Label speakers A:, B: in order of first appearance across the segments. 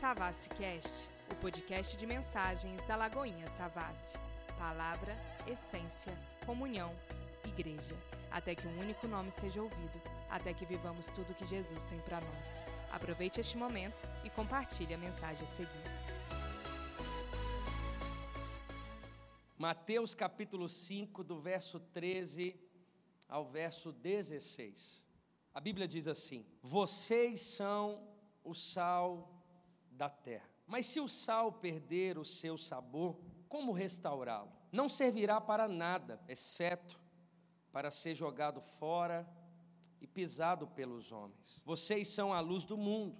A: Savassi Cast, o podcast de mensagens da Lagoinha Savassi. Palavra, essência, comunhão, igreja. Até que um único nome seja ouvido, até que vivamos tudo que Jesus tem para nós. Aproveite este momento e compartilhe a mensagem a seguir.
B: Mateus capítulo 5, do verso 13 ao verso 16. A Bíblia diz assim: Vocês são o sal da terra. Mas se o sal perder o seu sabor, como restaurá-lo? Não servirá para nada, exceto para ser jogado fora e pisado pelos homens. Vocês são a luz do mundo.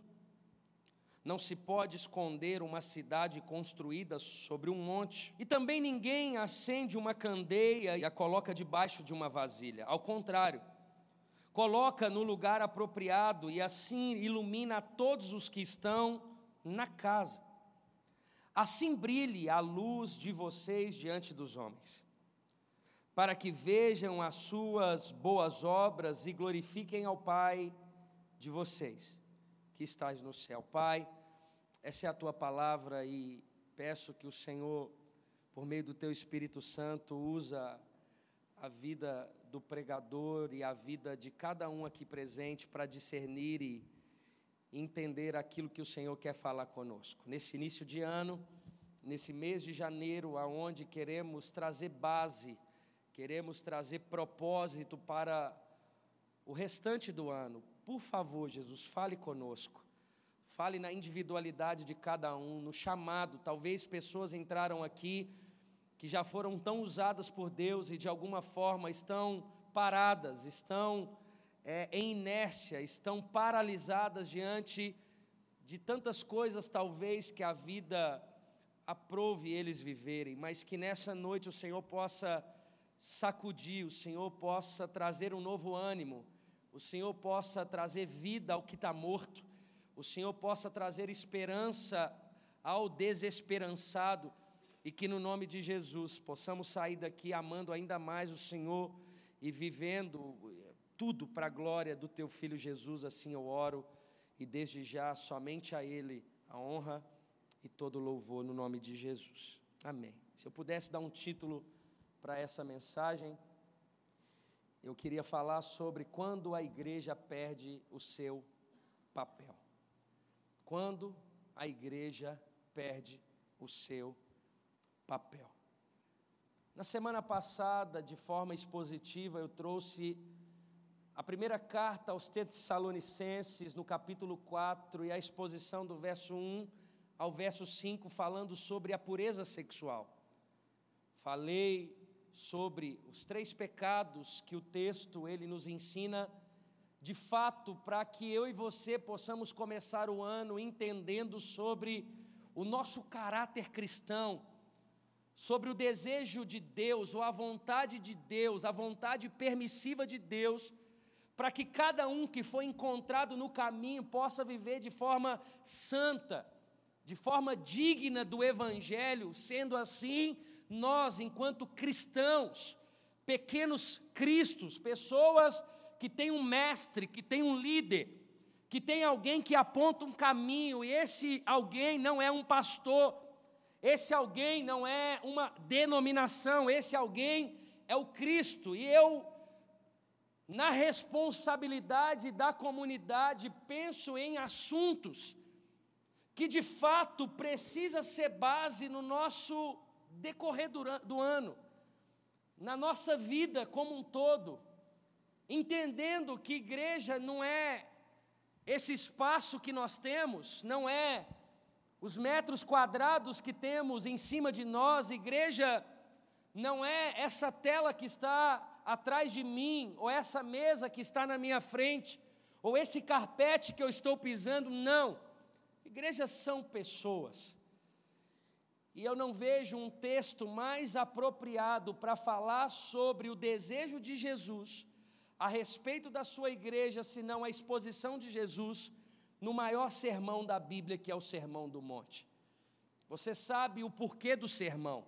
B: Não se pode esconder uma cidade construída sobre um monte. E também ninguém acende uma candeia e a coloca debaixo de uma vasilha. Ao contrário, coloca no lugar apropriado e assim ilumina todos os que estão na casa. Assim brilhe a luz de vocês diante dos homens, para que vejam as suas boas obras e glorifiquem ao Pai de vocês, que estás no céu. Pai, essa é a tua palavra e peço que o Senhor, por meio do teu Espírito Santo, usa a vida do pregador e a vida de cada um aqui presente para discernir e entender aquilo que o Senhor quer falar conosco. Nesse início de ano, nesse mês de janeiro, aonde queremos trazer base, queremos trazer propósito para o restante do ano. Por favor, Jesus, fale conosco. Fale na individualidade de cada um, no chamado. Talvez pessoas entraram aqui que já foram tão usadas por Deus e de alguma forma estão paradas, estão é, em inércia, estão paralisadas diante de tantas coisas, talvez, que a vida aprove eles viverem, mas que nessa noite o Senhor possa sacudir, o Senhor possa trazer um novo ânimo, o Senhor possa trazer vida ao que está morto, o Senhor possa trazer esperança ao desesperançado e que no nome de Jesus possamos sair daqui amando ainda mais o Senhor e vivendo tudo para a glória do teu filho Jesus, assim eu oro, e desde já somente a Ele a honra e todo louvor no nome de Jesus. Amém. Se eu pudesse dar um título para essa mensagem, eu queria falar sobre quando a igreja perde o seu papel. Quando a igreja perde o seu papel. Na semana passada, de forma expositiva, eu trouxe a primeira carta aos Tessalonicenses, no capítulo 4, e a exposição do verso 1 ao verso 5, falando sobre a pureza sexual. Falei sobre os três pecados que o texto ele nos ensina, de fato, para que eu e você possamos começar o ano entendendo sobre o nosso caráter cristão, sobre o desejo de Deus, ou a vontade de Deus, a vontade permissiva de Deus para que cada um que foi encontrado no caminho possa viver de forma santa, de forma digna do Evangelho, sendo assim, nós, enquanto cristãos, pequenos cristos, pessoas que têm um mestre, que têm um líder, que tem alguém que aponta um caminho, e esse alguém não é um pastor, esse alguém não é uma denominação, esse alguém é o Cristo, e eu na responsabilidade da comunidade, penso em assuntos que de fato precisa ser base no nosso decorrer do ano, na nossa vida como um todo, entendendo que igreja não é esse espaço que nós temos, não é os metros quadrados que temos em cima de nós, igreja não é essa tela que está atrás de mim, ou essa mesa que está na minha frente, ou esse carpete que eu estou pisando, não. Igrejas são pessoas. E eu não vejo um texto mais apropriado para falar sobre o desejo de Jesus a respeito da sua igreja, senão a exposição de Jesus no maior sermão da Bíblia, que é o Sermão do Monte. Você sabe o porquê do sermão?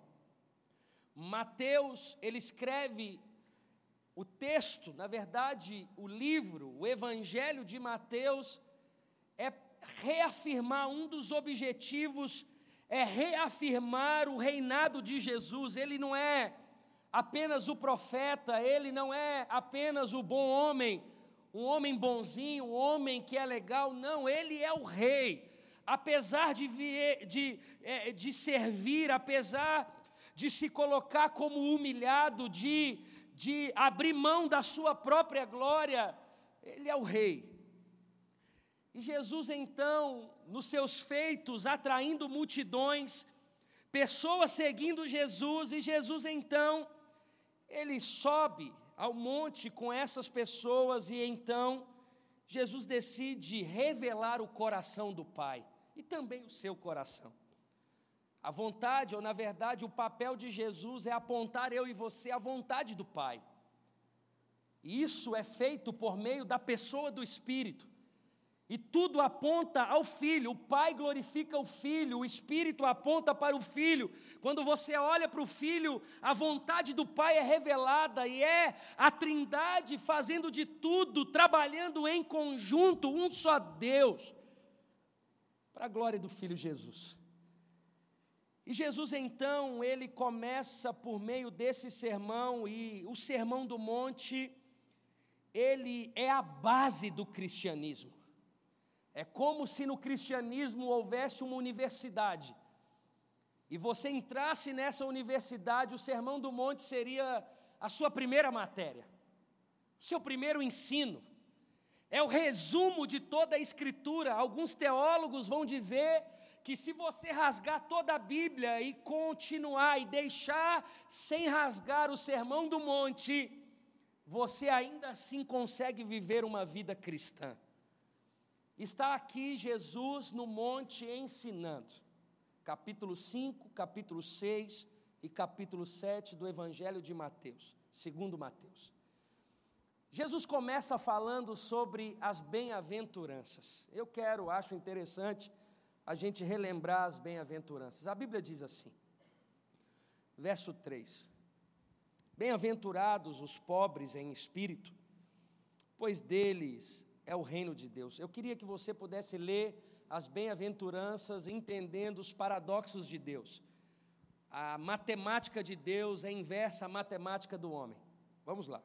B: Mateus, ele escreve o texto, na verdade, o livro, o Evangelho de Mateus, é, reafirmar um dos objetivos é reafirmar o reinado de Jesus. Ele não é apenas o profeta, ele não é apenas o bom homem, um homem bonzinho, um homem que é legal, não, ele é o rei. Apesar de, de, é, de servir, apesar de se colocar como humilhado, de, de abrir mão da sua própria glória, ele é o rei. E Jesus, então, nos seus feitos, atraindo multidões, pessoas seguindo Jesus, e Jesus, então, ele sobe ao monte com essas pessoas, e então, Jesus decide revelar o coração do Pai e também o seu coração. A vontade, ou na verdade, o papel de Jesus é apontar eu e você à vontade do Pai. E isso é feito por meio da pessoa do Espírito. E tudo aponta ao Filho, o Pai glorifica o Filho, o Espírito aponta para o Filho. Quando você olha para o Filho, a vontade do Pai é revelada e é a Trindade fazendo de tudo, trabalhando em conjunto, um só Deus, para a glória do Filho Jesus. E Jesus então, ele começa por meio desse sermão, e o sermão do monte, ele é a base do cristianismo. É como se no cristianismo houvesse uma universidade. E você entrasse nessa universidade, o Sermão do Monte seria a sua primeira matéria, o seu primeiro ensino. É o resumo de toda a Escritura. Alguns teólogos vão dizer que se você rasgar toda a Bíblia e continuar e deixar sem rasgar o Sermão do Monte, você ainda assim consegue viver uma vida cristã. Está aqui Jesus no monte ensinando. Capítulo 5, capítulo 6 e capítulo 7 do Evangelho de Mateus, segundo Mateus. Jesus começa falando sobre as bem-aventuranças. Eu quero, acho interessante a gente relembrar as bem-aventuranças. A Bíblia diz assim, verso 3: Bem-aventurados os pobres em espírito, pois deles é o reino de Deus. Eu queria que você pudesse ler as bem-aventuranças entendendo os paradoxos de Deus. A matemática de Deus é inversa à matemática do homem. Vamos lá.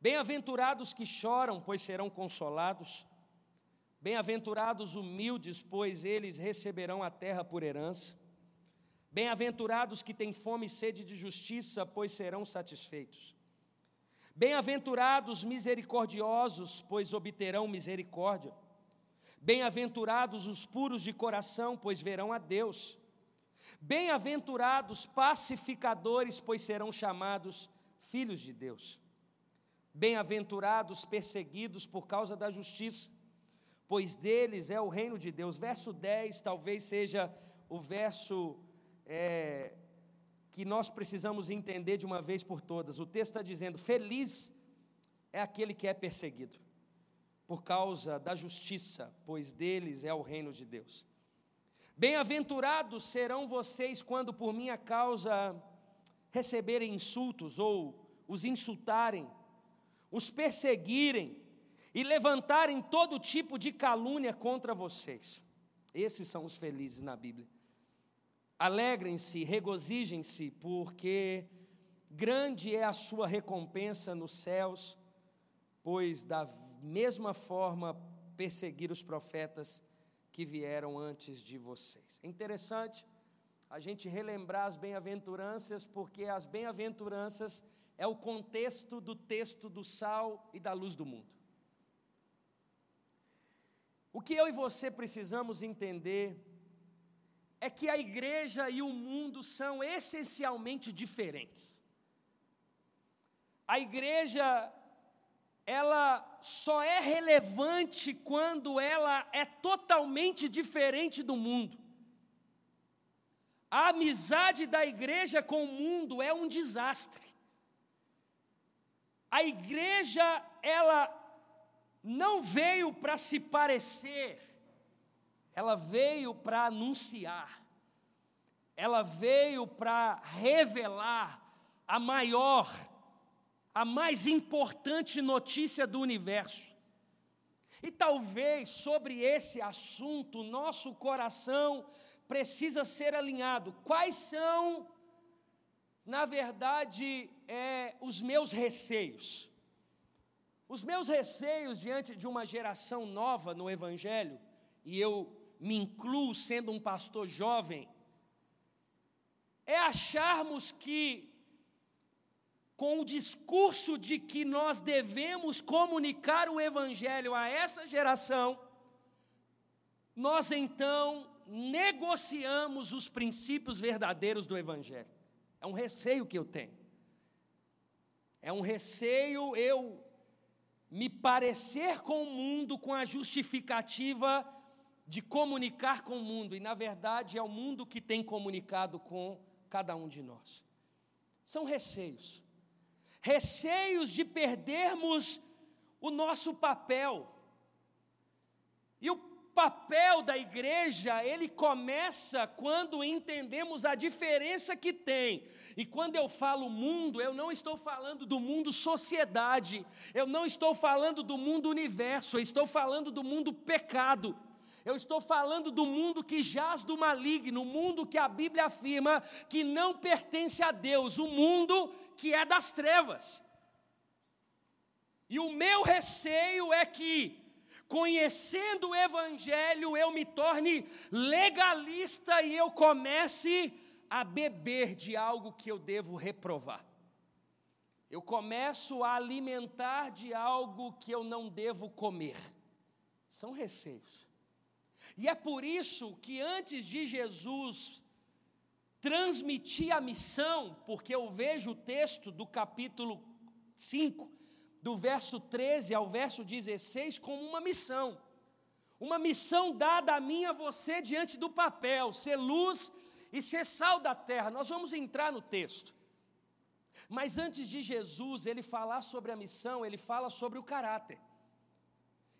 B: Bem-aventurados que choram, pois serão consolados. Bem-aventurados humildes, pois eles receberão a terra por herança. Bem-aventurados que têm fome e sede de justiça, pois serão satisfeitos. Bem-aventurados misericordiosos, pois obterão misericórdia. Bem-aventurados os puros de coração, pois verão a Deus. Bem-aventurados pacificadores, pois serão chamados filhos de Deus. Bem-aventurados perseguidos por causa da justiça, pois deles é o reino de Deus. Verso 10 talvez seja o verso é, que nós precisamos entender de uma vez por todas. O texto está dizendo: Feliz é aquele que é perseguido, por causa da justiça, pois deles é o reino de Deus. Bem-aventurados serão vocês quando por minha causa receberem insultos ou os insultarem, os perseguirem e levantarem todo tipo de calúnia contra vocês. Esses são os felizes na Bíblia. Alegrem-se, regozijem-se, porque grande é a sua recompensa nos céus, pois da mesma forma perseguir os profetas que vieram antes de vocês. É interessante a gente relembrar as bem-aventuranças, porque as bem-aventuranças é o contexto do texto do sal e da luz do mundo. O que eu e você precisamos entender é que a igreja e o mundo são essencialmente diferentes. A igreja ela só é relevante quando ela é totalmente diferente do mundo. A amizade da igreja com o mundo é um desastre. A igreja, ela não veio para se parecer, ela veio para anunciar, ela veio para revelar a maior, a mais importante notícia do universo. E talvez sobre esse assunto nosso coração precisa ser alinhado. Quais são, na verdade, é, os meus receios? Os meus receios diante de uma geração nova no Evangelho, e eu me incluo sendo um pastor jovem, é acharmos que com o discurso de que nós devemos comunicar o Evangelho a essa geração, nós então negociamos os princípios verdadeiros do Evangelho. É um receio que eu tenho. É um receio eu me parecer com o mundo com a justificativa de comunicar com o mundo, e na verdade é o mundo que tem comunicado com cada um de nós. São receios receios de perdermos o nosso papel. E o papel da igreja, ele começa quando entendemos a diferença que tem. E quando eu falo mundo, eu não estou falando do mundo sociedade, eu não estou falando do mundo universo, eu estou falando do mundo pecado. Eu estou falando do mundo que jaz do maligno, o mundo que a Bíblia afirma que não pertence a Deus, o mundo que é das trevas. E o meu receio é que, conhecendo o Evangelho, eu me torne legalista e eu comece a beber de algo que eu devo reprovar. Eu começo a alimentar de algo que eu não devo comer. São receios. E é por isso que antes de Jesus transmitir a missão, porque eu vejo o texto do capítulo 5, do verso 13 ao verso 16, como uma missão. Uma missão dada a mim e a você diante do papel, ser luz e ser sal da terra. Nós vamos entrar no texto. Mas antes de Jesus ele falar sobre a missão, ele fala sobre o caráter.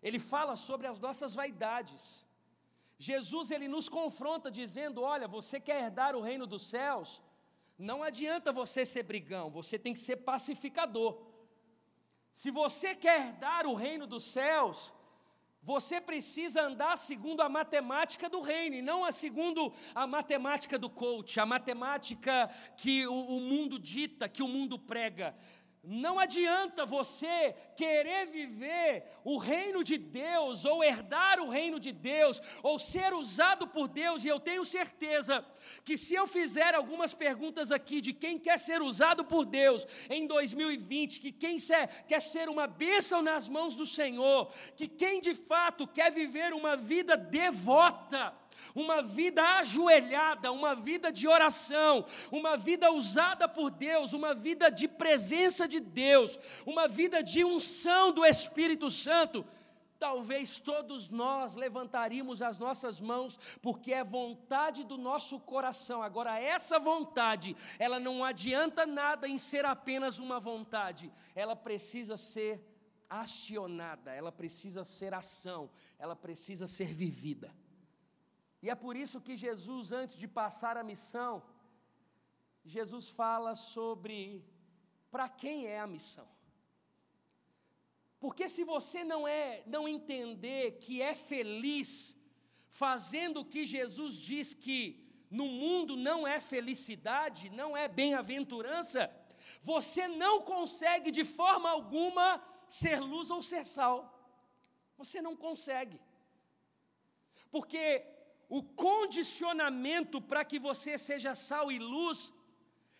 B: Ele fala sobre as nossas vaidades. Jesus ele nos confronta dizendo: "Olha, você quer herdar o reino dos céus? Não adianta você ser brigão, você tem que ser pacificador. Se você quer herdar o reino dos céus, você precisa andar segundo a matemática do reino, e não a segundo a matemática do coach, a matemática que o, o mundo dita, que o mundo prega. Não adianta você querer viver o reino de Deus, ou herdar o reino de Deus, ou ser usado por Deus, e eu tenho certeza que se eu fizer algumas perguntas aqui de quem quer ser usado por Deus em 2020, que quem quer ser uma bênção nas mãos do Senhor, que quem de fato quer viver uma vida devota, uma vida ajoelhada, uma vida de oração, uma vida usada por Deus, uma vida de presença de Deus, uma vida de unção do Espírito Santo, talvez todos nós levantaríamos as nossas mãos, porque é vontade do nosso coração. Agora, essa vontade, ela não adianta nada em ser apenas uma vontade, ela precisa ser acionada, ela precisa ser ação, ela precisa ser vivida. E é por isso que Jesus, antes de passar a missão, Jesus fala sobre para quem é a missão. Porque se você não é, não entender que é feliz fazendo o que Jesus diz que no mundo não é felicidade, não é bem-aventurança, você não consegue de forma alguma ser luz ou ser sal. Você não consegue. Porque o condicionamento para que você seja sal e luz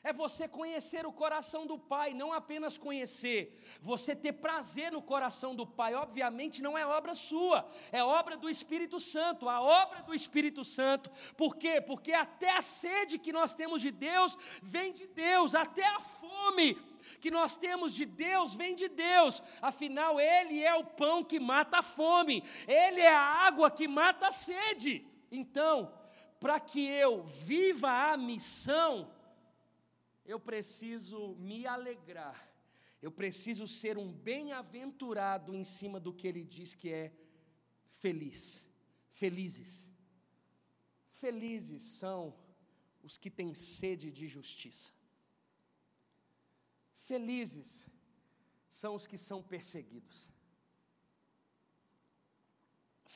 B: é você conhecer o coração do Pai, não apenas conhecer, você ter prazer no coração do Pai. Obviamente não é obra sua, é obra do Espírito Santo, a obra do Espírito Santo. Por quê? Porque até a sede que nós temos de Deus vem de Deus, até a fome que nós temos de Deus vem de Deus, afinal, Ele é o pão que mata a fome, Ele é a água que mata a sede. Então, para que eu viva a missão, eu preciso me alegrar, eu preciso ser um bem-aventurado em cima do que ele diz que é feliz, felizes. Felizes são os que têm sede de justiça. Felizes são os que são perseguidos.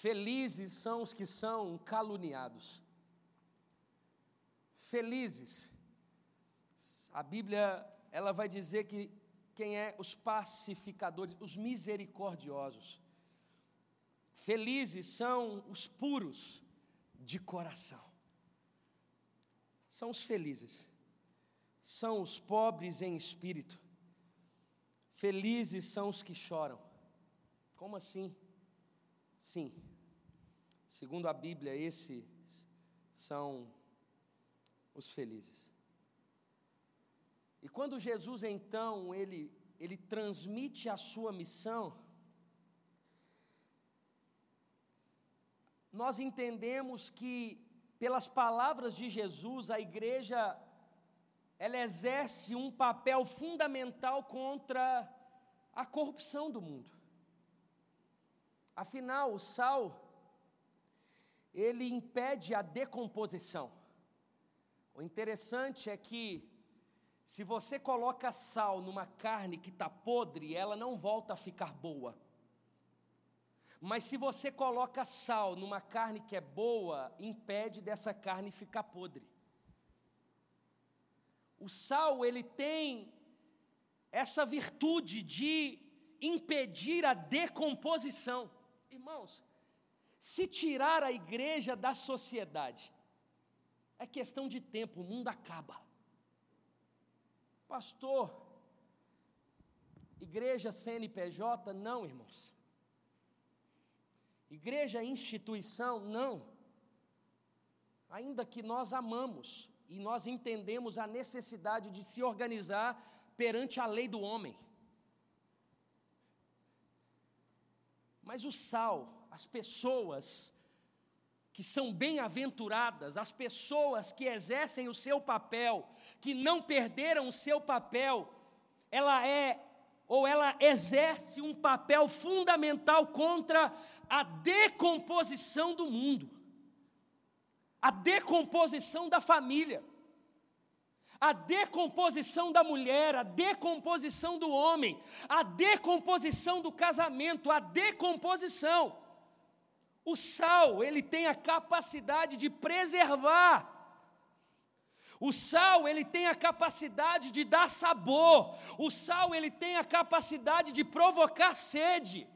B: Felizes são os que são caluniados. Felizes. A Bíblia, ela vai dizer que quem é os pacificadores, os misericordiosos. Felizes são os puros de coração. São os felizes. São os pobres em espírito. Felizes são os que choram. Como assim? Sim. Segundo a Bíblia, esses são os felizes. E quando Jesus então ele ele transmite a sua missão, nós entendemos que pelas palavras de Jesus a igreja ela exerce um papel fundamental contra a corrupção do mundo. Afinal, o sal ele impede a decomposição. O interessante é que se você coloca sal numa carne que está podre, ela não volta a ficar boa. Mas se você coloca sal numa carne que é boa, impede dessa carne ficar podre. O sal, ele tem essa virtude de impedir a decomposição. Irmãos, se tirar a igreja da sociedade, é questão de tempo, o mundo acaba. Pastor, igreja CNPJ, não, irmãos. Igreja instituição, não. Ainda que nós amamos e nós entendemos a necessidade de se organizar perante a lei do homem. Mas o sal, as pessoas que são bem-aventuradas, as pessoas que exercem o seu papel, que não perderam o seu papel, ela é ou ela exerce um papel fundamental contra a decomposição do mundo, a decomposição da família, a decomposição da mulher, a decomposição do homem, a decomposição do casamento, a decomposição. O sal, ele tem a capacidade de preservar. O sal, ele tem a capacidade de dar sabor. O sal, ele tem a capacidade de provocar sede.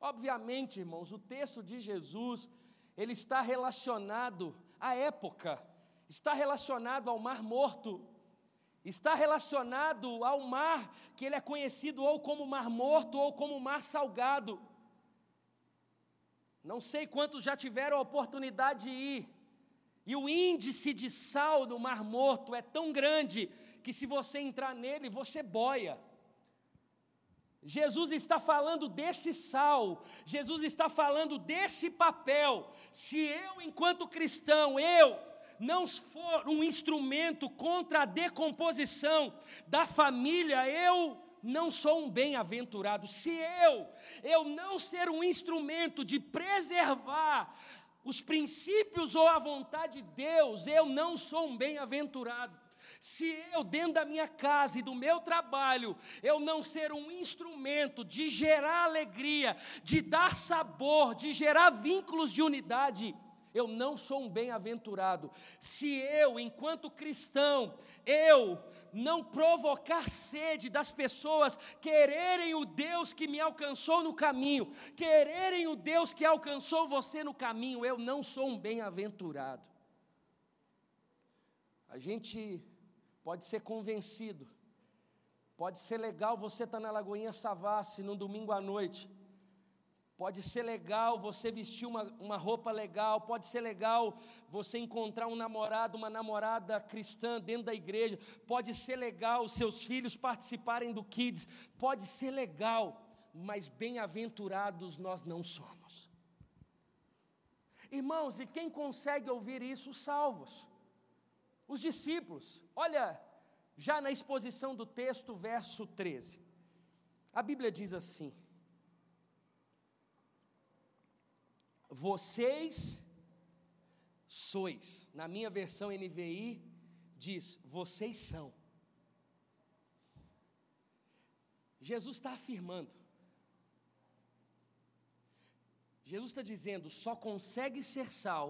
B: Obviamente, irmãos, o texto de Jesus, ele está relacionado à época, está relacionado ao Mar Morto, está relacionado ao mar que ele é conhecido ou como Mar Morto ou como Mar Salgado. Não sei quantos já tiveram a oportunidade de ir. E o índice de sal do Mar Morto é tão grande que se você entrar nele, você boia. Jesus está falando desse sal, Jesus está falando desse papel. Se eu, enquanto cristão, eu não for um instrumento contra a decomposição da família, eu não sou um bem-aventurado. Se eu, eu não ser um instrumento de preservar os princípios ou a vontade de Deus, eu não sou um bem-aventurado. Se eu, dentro da minha casa e do meu trabalho, eu não ser um instrumento de gerar alegria, de dar sabor, de gerar vínculos de unidade, eu não sou um bem-aventurado. Se eu, enquanto cristão, eu não provocar sede das pessoas quererem o Deus que me alcançou no caminho, quererem o Deus que alcançou você no caminho, eu não sou um bem-aventurado. A gente pode ser convencido, pode ser legal você estar tá na Lagoinha Savassi no domingo à noite Pode ser legal você vestir uma, uma roupa legal, pode ser legal você encontrar um namorado, uma namorada cristã dentro da igreja, pode ser legal seus filhos participarem do Kids, pode ser legal, mas bem-aventurados nós não somos. Irmãos, e quem consegue ouvir isso, salvos? Os discípulos. Olha, já na exposição do texto, verso 13. A Bíblia diz assim: vocês sois. Na minha versão NVI diz: vocês são. Jesus está afirmando. Jesus está dizendo: só consegue ser sal,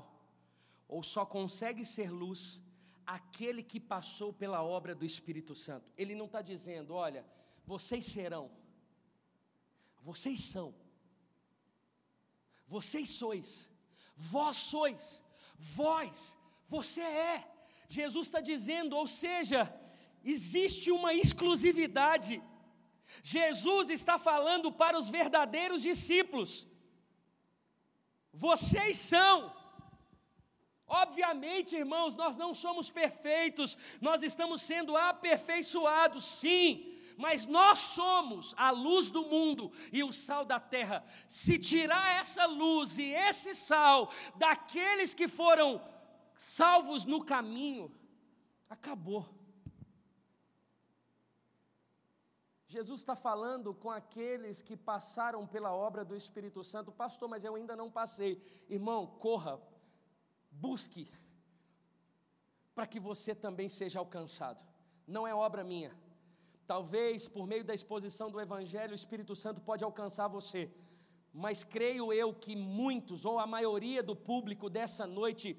B: ou só consegue ser luz, aquele que passou pela obra do Espírito Santo. Ele não está dizendo, olha, vocês serão, vocês são, vocês sois, vós sois, vós, você é. Jesus está dizendo, ou seja, existe uma exclusividade. Jesus está falando para os verdadeiros discípulos. Vocês são. Obviamente, irmãos, nós não somos perfeitos, nós estamos sendo aperfeiçoados, sim, mas nós somos a luz do mundo e o sal da terra. Se tirar essa luz e esse sal daqueles que foram salvos no caminho, acabou. Jesus está falando com aqueles que passaram pela obra do Espírito Santo, pastor, mas eu ainda não passei. Irmão, corra, busque, para que você também seja alcançado. Não é obra minha. Talvez por meio da exposição do Evangelho, o Espírito Santo pode alcançar você, mas creio eu que muitos, ou a maioria do público dessa noite,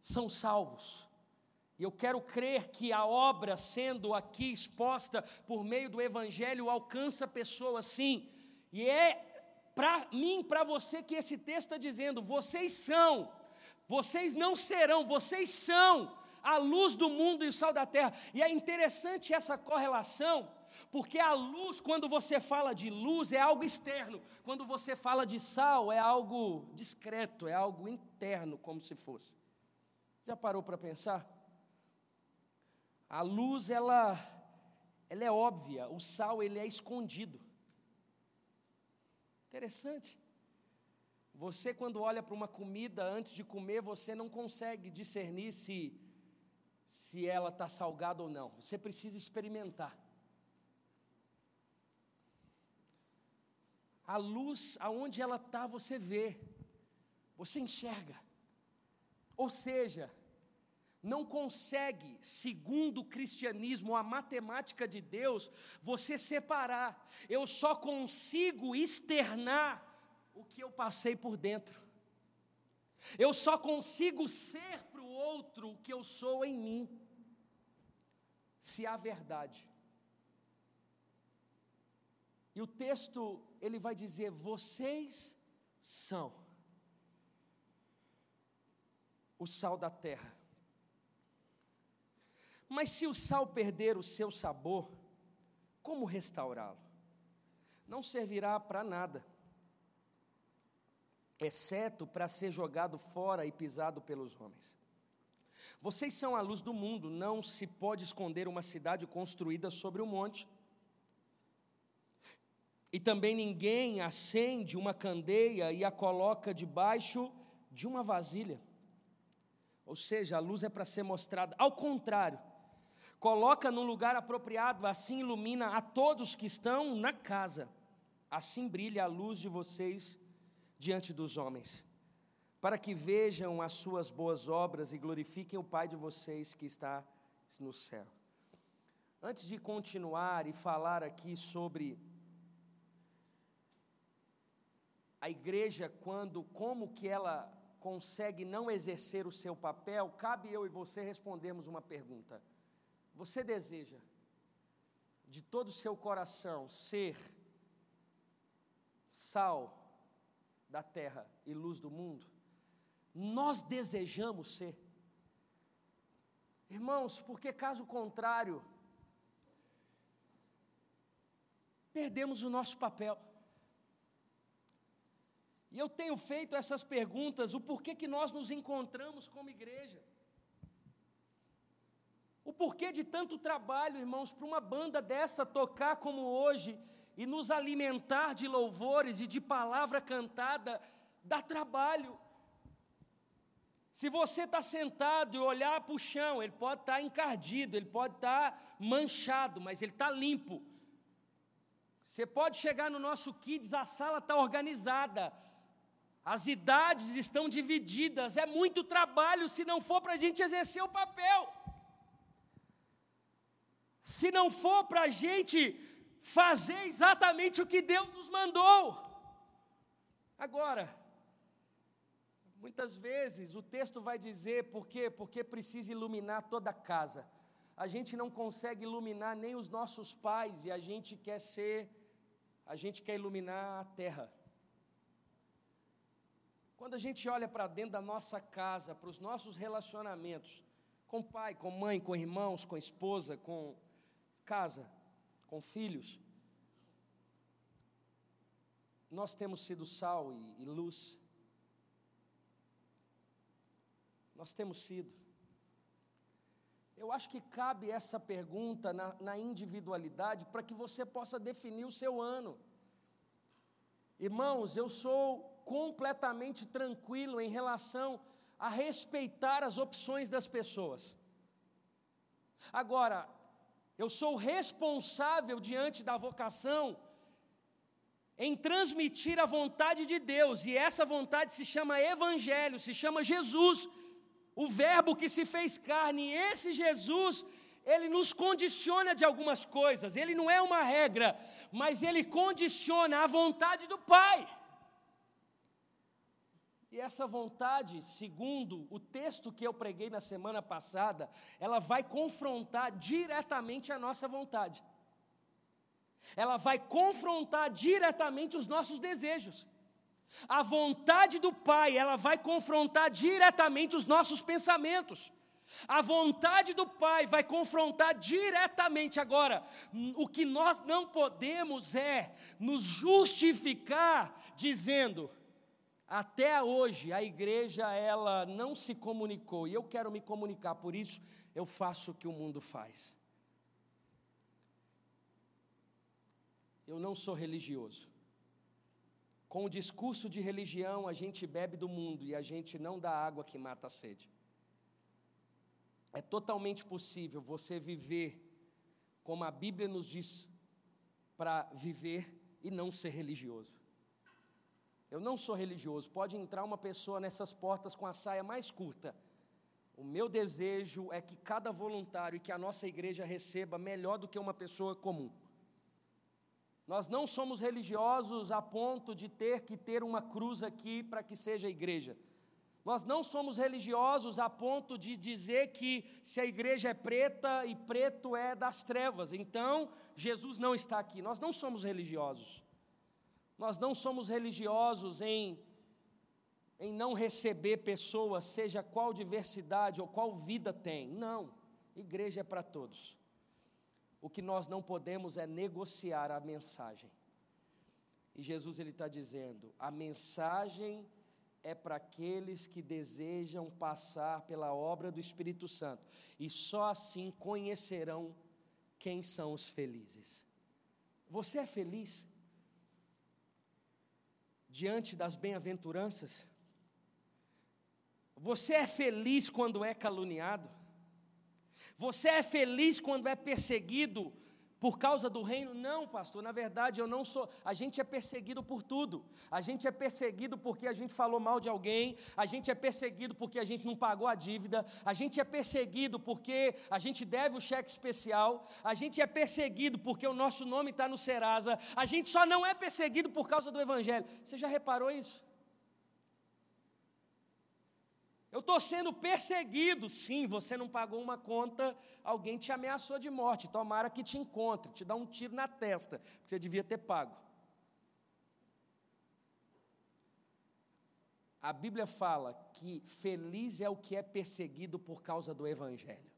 B: são salvos e eu quero crer que a obra sendo aqui exposta por meio do Evangelho alcança pessoas sim. E é para mim, para você que esse texto está dizendo: vocês são, vocês não serão, vocês são a luz do mundo e o sal da terra. E é interessante essa correlação, porque a luz, quando você fala de luz, é algo externo, quando você fala de sal, é algo discreto, é algo interno, como se fosse. Já parou para pensar? A luz ela ela é óbvia, o sal ele é escondido. Interessante. Você quando olha para uma comida antes de comer, você não consegue discernir se se ela está salgada ou não. Você precisa experimentar. A luz, aonde ela está, você vê, você enxerga. Ou seja, não consegue, segundo o cristianismo, a matemática de Deus, você separar. Eu só consigo externar o que eu passei por dentro. Eu só consigo ser outro que eu sou em mim, se há verdade. E o texto, ele vai dizer: vocês são o sal da terra. Mas se o sal perder o seu sabor, como restaurá-lo? Não servirá para nada, exceto para ser jogado fora e pisado pelos homens. Vocês são a luz do mundo, não se pode esconder uma cidade construída sobre um monte. E também ninguém acende uma candeia e a coloca debaixo de uma vasilha. Ou seja, a luz é para ser mostrada. Ao contrário, coloca no lugar apropriado, assim ilumina a todos que estão na casa. Assim brilha a luz de vocês diante dos homens, para que vejam as suas boas obras e glorifiquem o Pai de vocês que está no céu. Antes de continuar e falar aqui sobre a igreja quando como que ela consegue não exercer o seu papel, cabe eu e você respondermos uma pergunta. Você deseja de todo o seu coração ser sal da terra e luz do mundo? Nós desejamos ser. Irmãos, porque caso contrário, perdemos o nosso papel. E eu tenho feito essas perguntas, o porquê que nós nos encontramos como igreja. O porquê de tanto trabalho, irmãos, para uma banda dessa tocar como hoje e nos alimentar de louvores e de palavra cantada, dá trabalho. Se você está sentado e olhar para o chão, ele pode estar tá encardido, ele pode estar tá manchado, mas ele está limpo. Você pode chegar no nosso kids, a sala está organizada, as idades estão divididas, é muito trabalho se não for para a gente exercer o papel se não for para a gente fazer exatamente o que Deus nos mandou. Agora, Muitas vezes o texto vai dizer por quê? Porque precisa iluminar toda a casa. A gente não consegue iluminar nem os nossos pais e a gente quer ser, a gente quer iluminar a terra. Quando a gente olha para dentro da nossa casa, para os nossos relacionamentos, com pai, com mãe, com irmãos, com esposa, com casa, com filhos, nós temos sido sal e, e luz. Nós temos sido. Eu acho que cabe essa pergunta na, na individualidade para que você possa definir o seu ano. Irmãos, eu sou completamente tranquilo em relação a respeitar as opções das pessoas. Agora, eu sou responsável diante da vocação em transmitir a vontade de Deus, e essa vontade se chama Evangelho, se chama Jesus, o Verbo que se fez carne, esse Jesus, ele nos condiciona de algumas coisas, ele não é uma regra, mas ele condiciona a vontade do Pai. E essa vontade, segundo o texto que eu preguei na semana passada, ela vai confrontar diretamente a nossa vontade ela vai confrontar diretamente os nossos desejos. A vontade do Pai, ela vai confrontar diretamente os nossos pensamentos. A vontade do Pai vai confrontar diretamente. Agora, o que nós não podemos é nos justificar dizendo: até hoje a igreja ela não se comunicou e eu quero me comunicar, por isso eu faço o que o mundo faz. eu não sou religioso. Com o discurso de religião, a gente bebe do mundo e a gente não dá água que mata a sede. É totalmente possível você viver como a Bíblia nos diz para viver e não ser religioso. Eu não sou religioso, pode entrar uma pessoa nessas portas com a saia mais curta. O meu desejo é que cada voluntário e que a nossa igreja receba melhor do que uma pessoa comum. Nós não somos religiosos a ponto de ter que ter uma cruz aqui para que seja igreja. Nós não somos religiosos a ponto de dizer que se a igreja é preta e preto é das trevas, então Jesus não está aqui. Nós não somos religiosos. Nós não somos religiosos em, em não receber pessoas, seja qual diversidade ou qual vida tem. Não, igreja é para todos. O que nós não podemos é negociar a mensagem. E Jesus ele está dizendo: a mensagem é para aqueles que desejam passar pela obra do Espírito Santo, e só assim conhecerão quem são os felizes. Você é feliz? Diante das bem-aventuranças? Você é feliz quando é caluniado? Você é feliz quando é perseguido por causa do reino? Não, pastor, na verdade eu não sou. A gente é perseguido por tudo. A gente é perseguido porque a gente falou mal de alguém, a gente é perseguido porque a gente não pagou a dívida, a gente é perseguido porque a gente deve o cheque especial, a gente é perseguido porque o nosso nome está no Serasa, a gente só não é perseguido por causa do Evangelho. Você já reparou isso? Eu estou sendo perseguido. Sim, você não pagou uma conta, alguém te ameaçou de morte. Tomara que te encontre, te dá um tiro na testa, que você devia ter pago. A Bíblia fala que feliz é o que é perseguido por causa do Evangelho.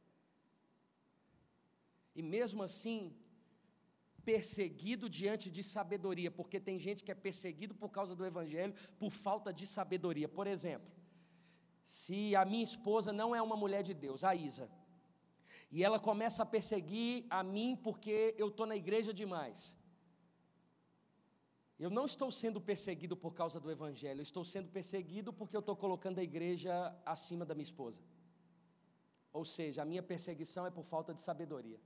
B: E mesmo assim, perseguido diante de sabedoria, porque tem gente que é perseguido por causa do Evangelho por falta de sabedoria. Por exemplo, se a minha esposa não é uma mulher de Deus, a Isa, e ela começa a perseguir a mim porque eu estou na igreja demais. Eu não estou sendo perseguido por causa do Evangelho, eu estou sendo perseguido porque eu estou colocando a igreja acima da minha esposa. Ou seja, a minha perseguição é por falta de sabedoria,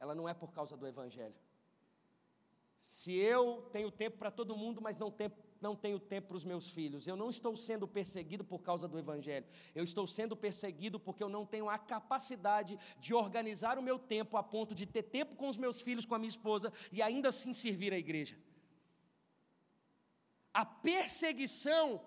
B: ela não é por causa do Evangelho. Se eu tenho tempo para todo mundo, mas não tenho não tenho tempo para os meus filhos. Eu não estou sendo perseguido por causa do Evangelho. Eu estou sendo perseguido porque eu não tenho a capacidade de organizar o meu tempo a ponto de ter tempo com os meus filhos, com a minha esposa e ainda assim servir a igreja. A perseguição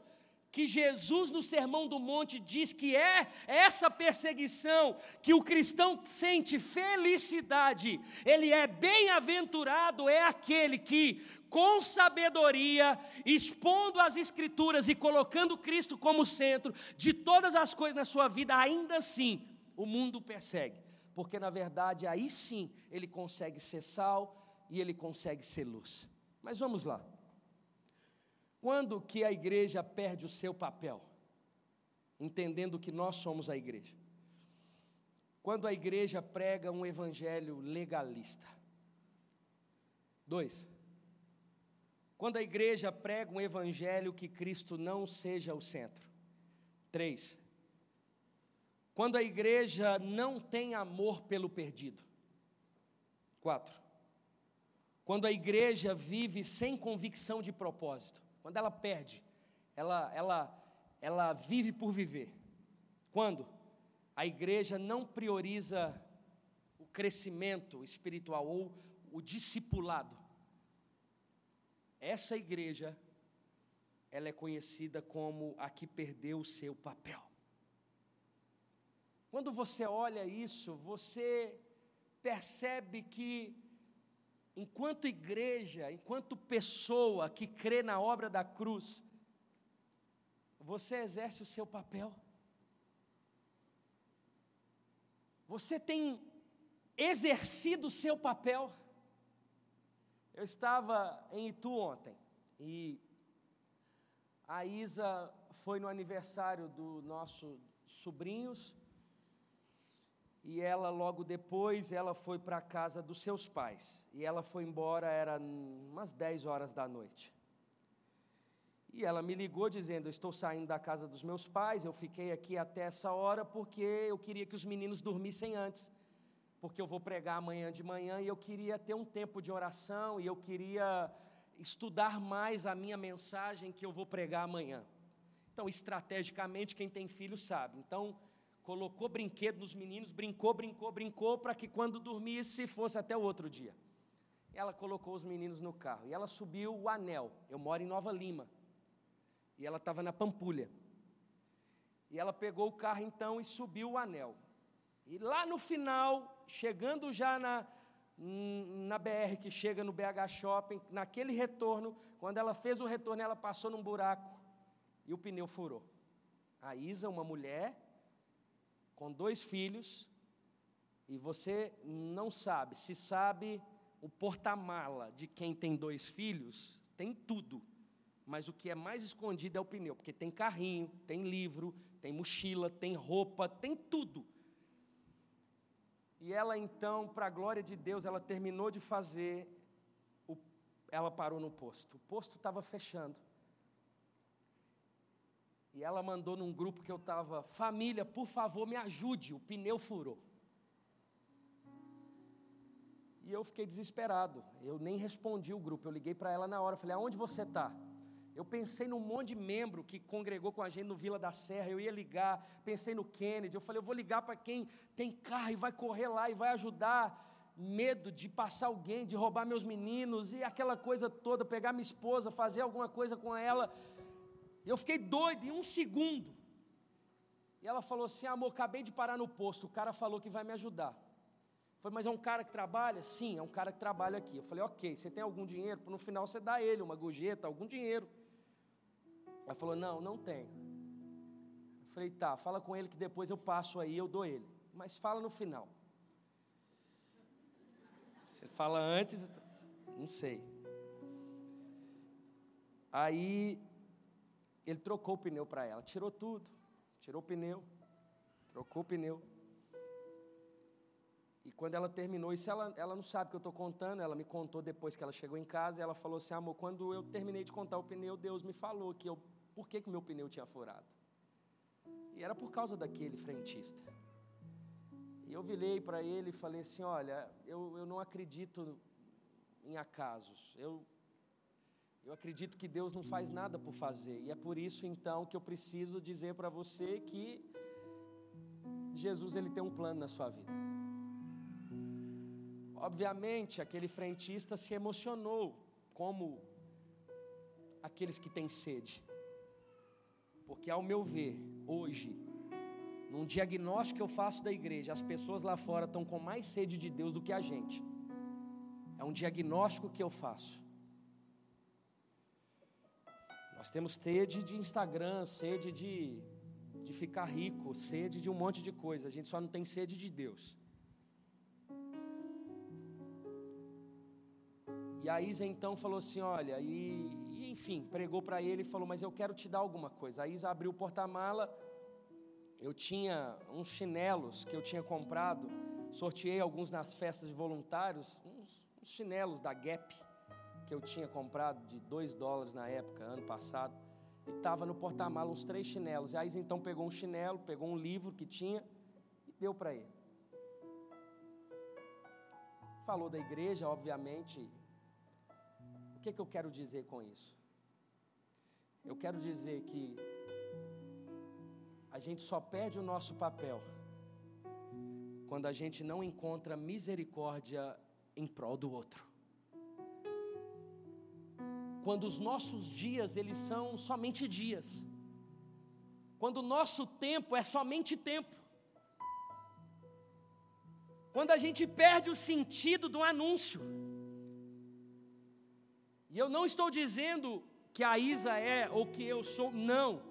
B: que Jesus no Sermão do Monte diz que é essa perseguição que o cristão sente felicidade, ele é bem-aventurado, é aquele que, com sabedoria, expondo as Escrituras e colocando Cristo como centro de todas as coisas na sua vida, ainda assim o mundo persegue, porque na verdade aí sim ele consegue ser sal e ele consegue ser luz. Mas vamos lá. Quando que a igreja perde o seu papel? Entendendo que nós somos a igreja. Quando a igreja prega um evangelho legalista. Dois. Quando a igreja prega um evangelho que Cristo não seja o centro. Três. Quando a igreja não tem amor pelo perdido. Quatro. Quando a igreja vive sem convicção de propósito. Quando ela perde, ela, ela, ela vive por viver. Quando a igreja não prioriza o crescimento espiritual ou o discipulado. Essa igreja, ela é conhecida como a que perdeu o seu papel. Quando você olha isso, você percebe que enquanto igreja, enquanto pessoa que crê na obra da cruz, você exerce o seu papel. Você tem exercido o seu papel. Eu estava em Itu ontem e a Isa foi no aniversário do nosso sobrinhos e ela logo depois ela foi para a casa dos seus pais e ela foi embora era umas 10 horas da noite. E ela me ligou dizendo: "Estou saindo da casa dos meus pais, eu fiquei aqui até essa hora porque eu queria que os meninos dormissem antes, porque eu vou pregar amanhã de manhã e eu queria ter um tempo de oração e eu queria estudar mais a minha mensagem que eu vou pregar amanhã". Então, estrategicamente, quem tem filho sabe. Então, colocou brinquedo nos meninos, brincou, brincou, brincou, para que quando dormisse fosse até o outro dia. Ela colocou os meninos no carro e ela subiu o anel. Eu moro em Nova Lima. E ela estava na Pampulha. E ela pegou o carro então e subiu o anel. E lá no final, chegando já na, na BR que chega no BH Shopping, naquele retorno, quando ela fez o retorno, ela passou num buraco e o pneu furou. A Isa, uma mulher, com dois filhos, e você não sabe, se sabe o porta-mala de quem tem dois filhos, tem tudo. Mas o que é mais escondido é o pneu, porque tem carrinho, tem livro, tem mochila, tem roupa, tem tudo. E ela então, para a glória de Deus, ela terminou de fazer, o, ela parou no posto. O posto estava fechando. E ela mandou num grupo que eu estava, família, por favor, me ajude, o pneu furou. E eu fiquei desesperado. Eu nem respondi o grupo. Eu liguei para ela na hora. Falei: aonde você está? Eu pensei num monte de membro que congregou com a gente no Vila da Serra. Eu ia ligar. Pensei no Kennedy. Eu falei: eu vou ligar para quem tem carro e vai correr lá e vai ajudar. Medo de passar alguém, de roubar meus meninos e aquela coisa toda. Pegar minha esposa, fazer alguma coisa com ela. Eu fiquei doido em um segundo. E ela falou assim: amor, acabei de parar no posto. O cara falou que vai me ajudar. Falei, mas é um cara que trabalha? Sim, é um cara que trabalha aqui. Eu falei, ok, você tem algum dinheiro? No final você dá ele uma gorjeta, algum dinheiro. Ela falou, não, não tenho. Eu falei, tá, fala com ele que depois eu passo aí, eu dou ele. Mas fala no final. Você fala antes, não sei. Aí ele trocou o pneu para ela, tirou tudo, tirou o pneu, trocou o pneu. E quando ela terminou, isso ela, ela não sabe que eu estou contando, ela me contou depois que ela chegou em casa, ela falou assim, amor, quando eu terminei de contar o pneu, Deus me falou que eu, por que, que o meu pneu tinha furado. E era por causa daquele frentista. E eu virei para ele e falei assim, olha, eu, eu não acredito em acasos, eu eu acredito que Deus não faz nada por fazer, e é por isso então que eu preciso dizer para você que Jesus ele tem um plano na sua vida. Obviamente, aquele frentista se emocionou, como aqueles que têm sede, Porque, ao meu ver, hoje, num diagnóstico que eu faço da igreja, as pessoas lá fora estão com mais sede de Deus do que a gente. É um diagnóstico que eu faço. Nós temos sede de Instagram, sede de, de ficar rico, sede de um monte de coisa. A gente só não tem sede de Deus. E a Isa então falou assim: Olha, e, e enfim, pregou para ele e falou: Mas eu quero te dar alguma coisa. A Isa abriu o porta-mala. Eu tinha uns chinelos que eu tinha comprado, sorteei alguns nas festas de voluntários, uns, uns chinelos da Gap que eu tinha comprado de 2 dólares na época, ano passado, e estava no porta-mala uns três chinelos. E a Isa então pegou um chinelo, pegou um livro que tinha e deu para ele. Falou da igreja, obviamente, o que, é que eu quero dizer com isso? Eu quero dizer que a gente só perde o nosso papel quando a gente não encontra misericórdia em prol do outro. Quando os nossos dias eles são somente dias. Quando o nosso tempo é somente tempo. Quando a gente perde o sentido do anúncio. E eu não estou dizendo que a Isa é ou que eu sou, não.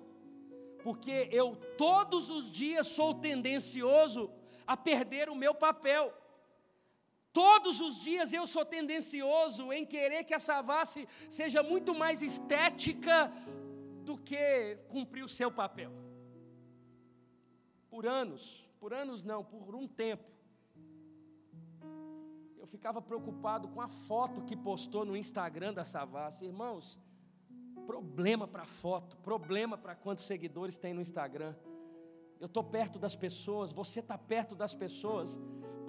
B: Porque eu todos os dias sou tendencioso a perder o meu papel. Todos os dias eu sou tendencioso em querer que a Savassi seja muito mais estética do que cumprir o seu papel. Por anos, por anos não, por um tempo, ficava preocupado com a foto que postou no Instagram da Savassi. Irmãos, problema para foto, problema para quantos seguidores tem no Instagram. Eu estou perto das pessoas, você está perto das pessoas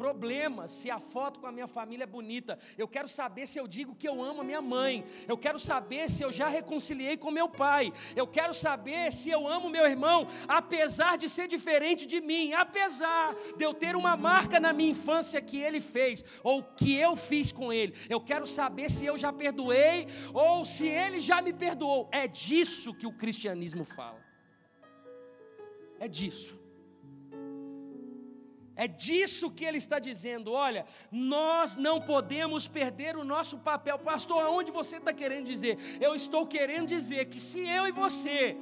B: problema se a foto com a minha família é bonita. Eu quero saber se eu digo que eu amo a minha mãe. Eu quero saber se eu já reconciliei com meu pai. Eu quero saber se eu amo meu irmão, apesar de ser diferente de mim, apesar de eu ter uma marca na minha infância que ele fez ou que eu fiz com ele. Eu quero saber se eu já perdoei ou se ele já me perdoou. É disso que o cristianismo fala. É disso. É disso que ele está dizendo. Olha, nós não podemos perder o nosso papel. Pastor, aonde você está querendo dizer? Eu estou querendo dizer que se eu e você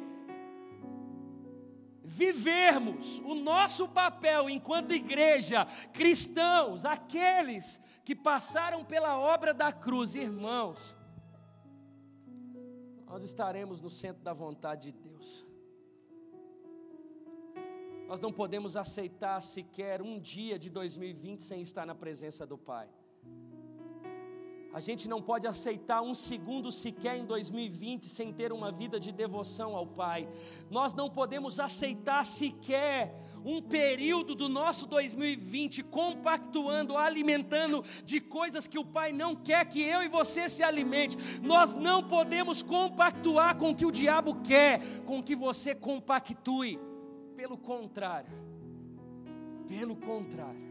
B: vivermos o nosso papel enquanto igreja, cristãos, aqueles que passaram pela obra da cruz, irmãos, nós estaremos no centro da vontade de Deus. Nós não podemos aceitar sequer um dia de 2020 sem estar na presença do Pai. A gente não pode aceitar um segundo sequer em 2020 sem ter uma vida de devoção ao Pai. Nós não podemos aceitar sequer um período do nosso 2020 compactuando, alimentando de coisas que o Pai não quer que eu e você se alimente. Nós não podemos compactuar com o que o diabo quer, com que você compactue. Pelo contrário, pelo contrário,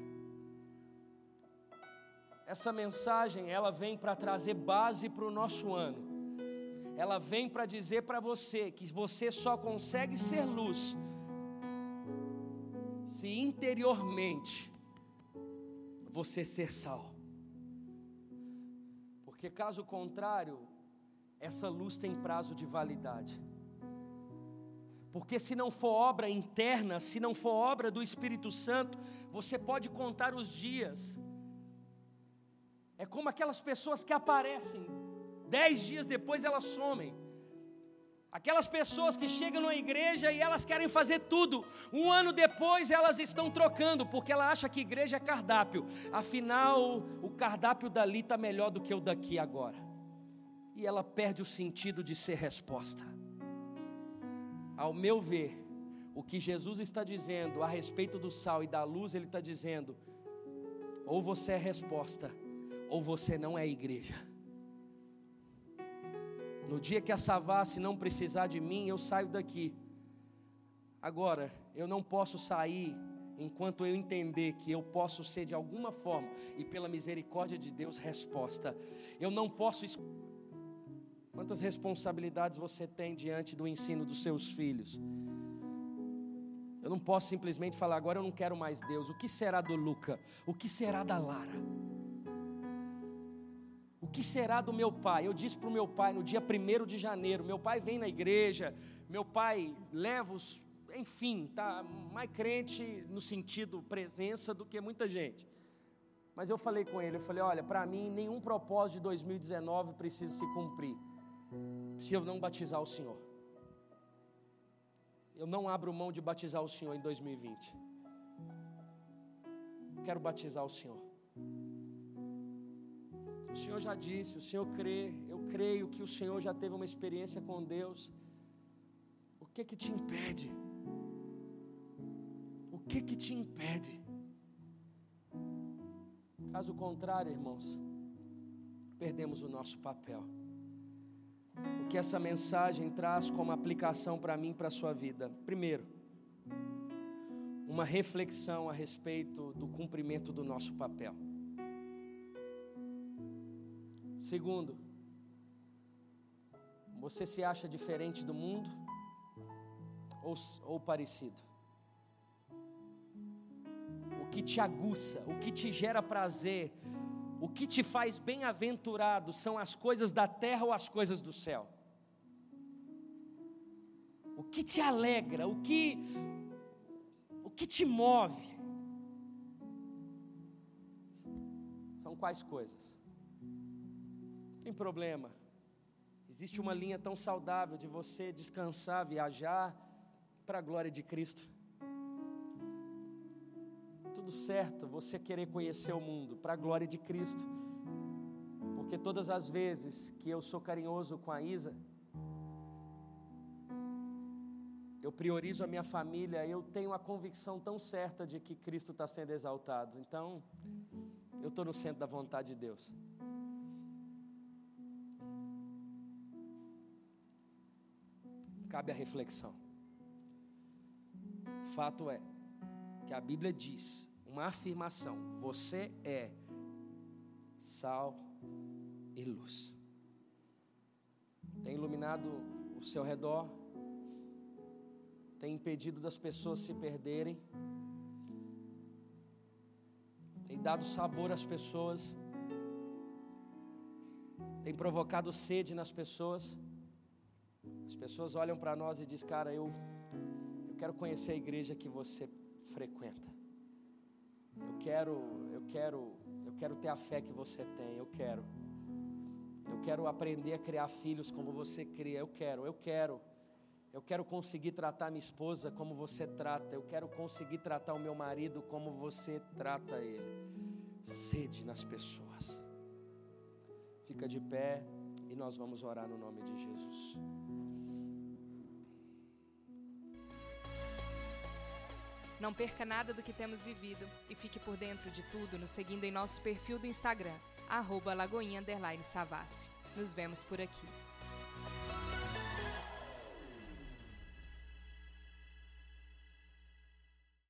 B: essa mensagem ela vem para trazer base para o nosso ano. Ela vem para dizer para você que você só consegue ser luz se interiormente você ser sal. Porque caso contrário, essa luz tem prazo de validade. Porque se não for obra interna, se não for obra do Espírito Santo, você pode contar os dias. É como aquelas pessoas que aparecem, dez dias depois elas somem. Aquelas pessoas que chegam na igreja e elas querem fazer tudo. Um ano depois elas estão trocando, porque ela acha que igreja é cardápio. Afinal, o cardápio dali está melhor do que o daqui agora. E ela perde o sentido de ser resposta. Ao meu ver, o que Jesus está dizendo a respeito do sal e da luz, Ele está dizendo: ou você é resposta, ou você não é igreja. No dia que a Savassi não precisar de mim, eu saio daqui. Agora, eu não posso sair enquanto eu entender que eu posso ser de alguma forma, e pela misericórdia de Deus, resposta. Eu não posso Quantas responsabilidades você tem diante do ensino dos seus filhos? Eu não posso simplesmente falar, agora eu não quero mais Deus. O que será do Luca? O que será da Lara? O que será do meu pai? Eu disse para o meu pai no dia 1 de janeiro: meu pai vem na igreja, meu pai leva os. Enfim, tá mais crente no sentido presença do que muita gente. Mas eu falei com ele: eu falei, olha, para mim nenhum propósito de 2019 precisa se cumprir se eu não batizar o Senhor. Eu não abro mão de batizar o Senhor em 2020. Eu quero batizar o Senhor. O Senhor já disse, o Senhor crê, eu creio que o Senhor já teve uma experiência com Deus. O que que te impede? O que que te impede? Caso contrário, irmãos, perdemos o nosso papel. Que essa mensagem traz como aplicação para mim para a sua vida? Primeiro, uma reflexão a respeito do cumprimento do nosso papel. Segundo, você se acha diferente do mundo ou, ou parecido? O que te aguça, o que te gera prazer, o que te faz bem-aventurado são as coisas da terra ou as coisas do céu? Que te alegra, o que o que te move? São quais coisas? Tem problema. Existe uma linha tão saudável de você descansar, viajar para a glória de Cristo tudo certo você querer conhecer o mundo para a glória de Cristo. Porque todas as vezes que eu sou carinhoso com a Isa, eu priorizo a minha família, eu tenho a convicção tão certa de que Cristo está sendo exaltado. Então, eu estou no centro da vontade de Deus. Cabe a reflexão. Fato é que a Bíblia diz uma afirmação: você é sal e luz. Tem iluminado o seu redor, tem impedido das pessoas se perderem, tem dado sabor às pessoas, tem provocado sede nas pessoas. As pessoas olham para nós e dizem, cara, eu, eu quero conhecer a igreja que você frequenta. Eu quero, eu quero, eu quero ter a fé que você tem. Eu quero. Eu quero aprender a criar filhos como você cria. Eu quero, eu quero. Eu quero conseguir tratar minha esposa como você trata. Eu quero conseguir tratar o meu marido como você trata ele. Sede nas pessoas. Fica de pé e nós vamos orar no nome de Jesus.
A: Não perca nada do que temos vivido e fique por dentro de tudo nos seguindo em nosso perfil do Instagram, arroba. Nos vemos por aqui.